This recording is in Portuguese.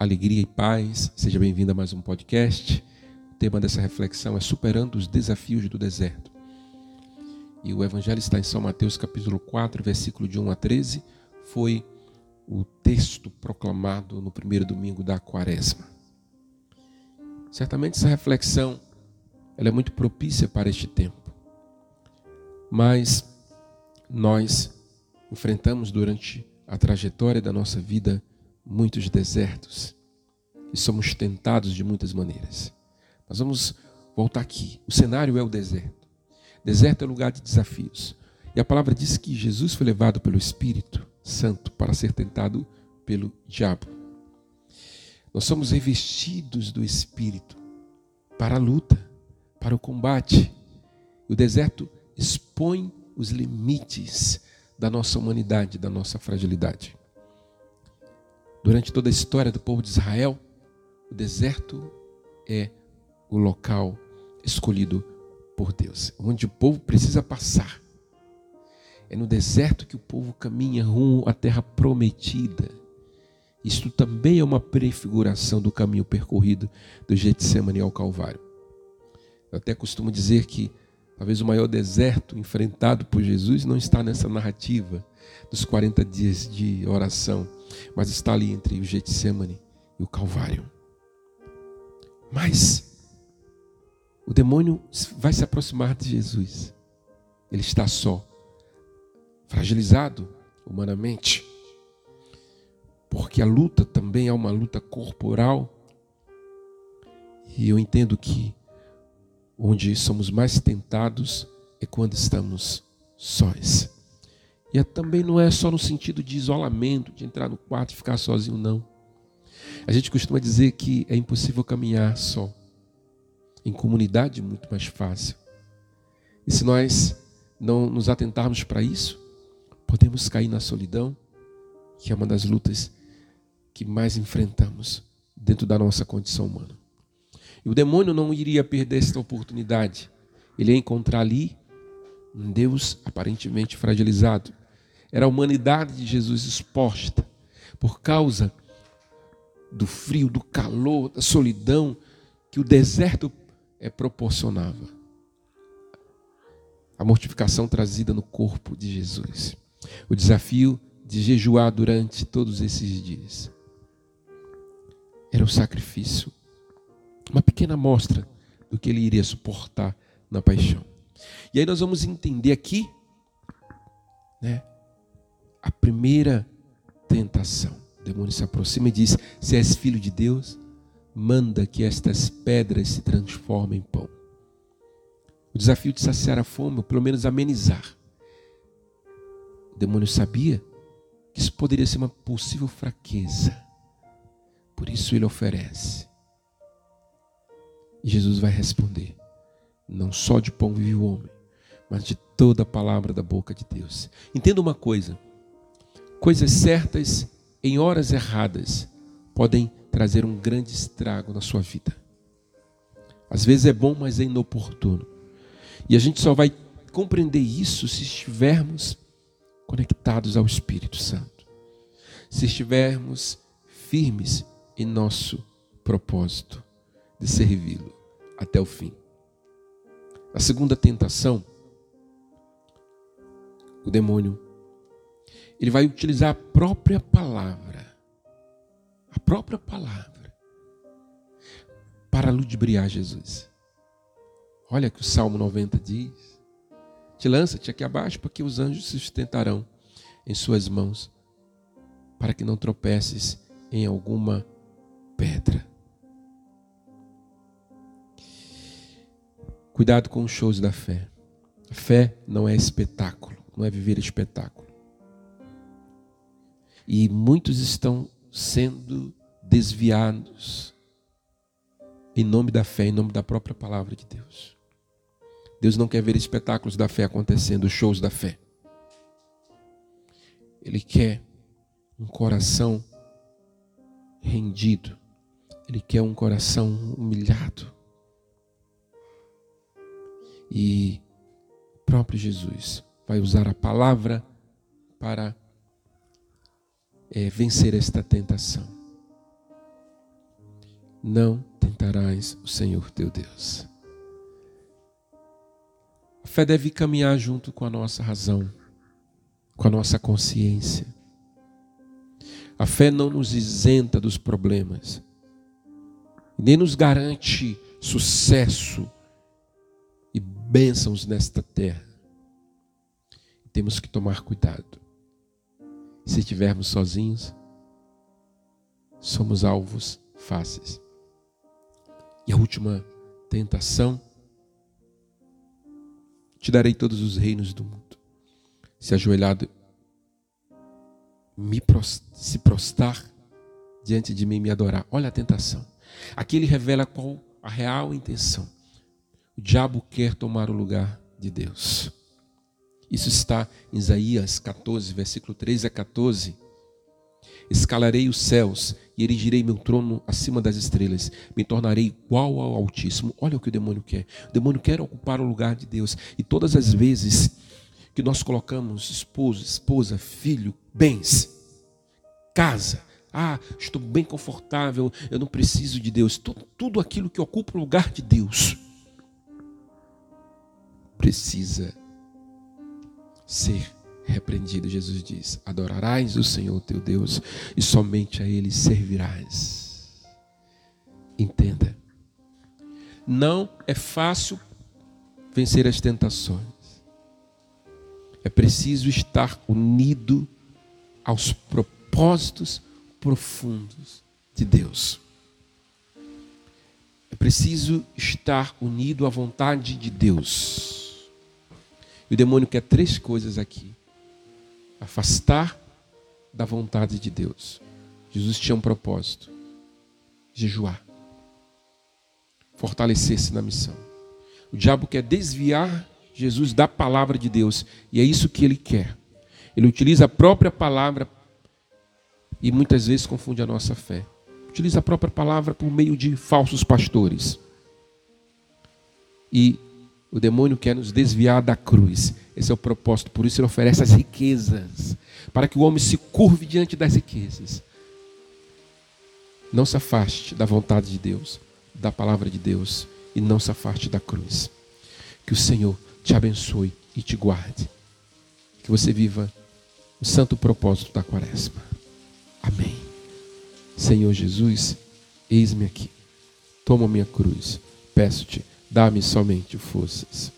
alegria e paz. Seja bem-vindo a mais um podcast. O tema dessa reflexão é Superando os Desafios do Deserto. E o Evangelho está em São Mateus, capítulo 4, versículo de 1 a 13. Foi o texto proclamado no primeiro domingo da quaresma. Certamente essa reflexão ela é muito propícia para este tempo. Mas nós enfrentamos durante a trajetória da nossa vida muitos desertos e somos tentados de muitas maneiras. Mas vamos voltar aqui. O cenário é o deserto. Deserto é lugar de desafios. E a palavra diz que Jesus foi levado pelo Espírito Santo para ser tentado pelo diabo. Nós somos revestidos do Espírito para a luta, para o combate. O deserto expõe os limites da nossa humanidade, da nossa fragilidade. Durante toda a história do povo de Israel, o deserto é o local escolhido por Deus, onde o povo precisa passar. É no deserto que o povo caminha rumo à terra prometida. Isto também é uma prefiguração do caminho percorrido do Getsemane ao Calvário. Eu até costumo dizer que talvez o maior deserto enfrentado por Jesus não está nessa narrativa dos 40 dias de oração mas está ali entre o Getsemane e o Calvário. Mas o demônio vai se aproximar de Jesus. Ele está só, fragilizado humanamente, porque a luta também é uma luta corporal. E eu entendo que onde somos mais tentados é quando estamos sós. E é também não é só no sentido de isolamento, de entrar no quarto e ficar sozinho, não. A gente costuma dizer que é impossível caminhar só. Em comunidade, muito mais fácil. E se nós não nos atentarmos para isso, podemos cair na solidão, que é uma das lutas que mais enfrentamos dentro da nossa condição humana. E o demônio não iria perder esta oportunidade. Ele ia encontrar ali um Deus aparentemente fragilizado, era a humanidade de Jesus exposta por causa do frio, do calor, da solidão que o deserto é, proporcionava. A mortificação trazida no corpo de Jesus. O desafio de jejuar durante todos esses dias. Era o sacrifício. Uma pequena amostra do que ele iria suportar na paixão. E aí nós vamos entender aqui, né, a primeira tentação. O demônio se aproxima e diz: Se és filho de Deus, manda que estas pedras se transformem em pão. O desafio de saciar a fome, ou pelo menos amenizar. O demônio sabia que isso poderia ser uma possível fraqueza. Por isso ele oferece. Jesus vai responder: Não só de pão vive o homem, mas de toda a palavra da boca de Deus. Entenda uma coisa Coisas certas em horas erradas podem trazer um grande estrago na sua vida. Às vezes é bom, mas é inoportuno. E a gente só vai compreender isso se estivermos conectados ao Espírito Santo. Se estivermos firmes em nosso propósito de servi-lo até o fim. A segunda tentação, o demônio ele vai utilizar a própria palavra, a própria palavra, para ludibriar Jesus. Olha que o Salmo 90 diz: Te lança-te aqui abaixo, porque os anjos se sustentarão em suas mãos, para que não tropeces em alguma pedra. Cuidado com os shows da fé. A fé não é espetáculo, não é viver espetáculo. E muitos estão sendo desviados em nome da fé, em nome da própria palavra de Deus. Deus não quer ver espetáculos da fé acontecendo, shows da fé. Ele quer um coração rendido. Ele quer um coração humilhado. E o próprio Jesus vai usar a palavra para é, vencer esta tentação. não tentarás o Senhor teu Deus. A fé deve caminhar junto com a nossa razão, com a nossa consciência. A fé não nos isenta dos problemas, nem nos garante sucesso bênçãos nesta terra. Temos que tomar cuidado. Se estivermos sozinhos, somos alvos fáceis. E a última tentação: te darei todos os reinos do mundo. Se ajoelhado, me se prostrar diante de mim me adorar. Olha a tentação. Aqui ele revela qual a real intenção. O diabo quer tomar o lugar de Deus. Isso está em Isaías 14, versículo 13 a 14. Escalarei os céus e erigirei meu trono acima das estrelas. Me tornarei igual ao Altíssimo. Olha o que o demônio quer. O demônio quer ocupar o lugar de Deus. E todas as vezes que nós colocamos esposo, esposa, filho, bens, casa, ah, estou bem confortável, eu não preciso de Deus. Tudo, aquilo que ocupa o lugar de Deus precisa ser repreendido. Jesus diz: Adorarás o Senhor teu Deus e somente a Ele servirás. Entenda, não é fácil vencer as tentações. É preciso estar unido aos propósitos profundos de Deus. É preciso estar unido à vontade de Deus. E o demônio quer três coisas aqui: afastar da vontade de Deus. Jesus tinha um propósito: jejuar, fortalecer-se na missão. O diabo quer desviar Jesus da palavra de Deus, e é isso que ele quer. Ele utiliza a própria palavra e muitas vezes confunde a nossa fé. Utiliza a própria palavra por meio de falsos pastores. E o demônio quer nos desviar da cruz. Esse é o propósito. Por isso ele oferece as riquezas. Para que o homem se curve diante das riquezas. Não se afaste da vontade de Deus, da palavra de Deus. E não se afaste da cruz. Que o Senhor te abençoe e te guarde. Que você viva o santo propósito da quaresma. Amém. Senhor Jesus, eis-me aqui. Toma minha cruz. Peço-te, dá-me somente forças.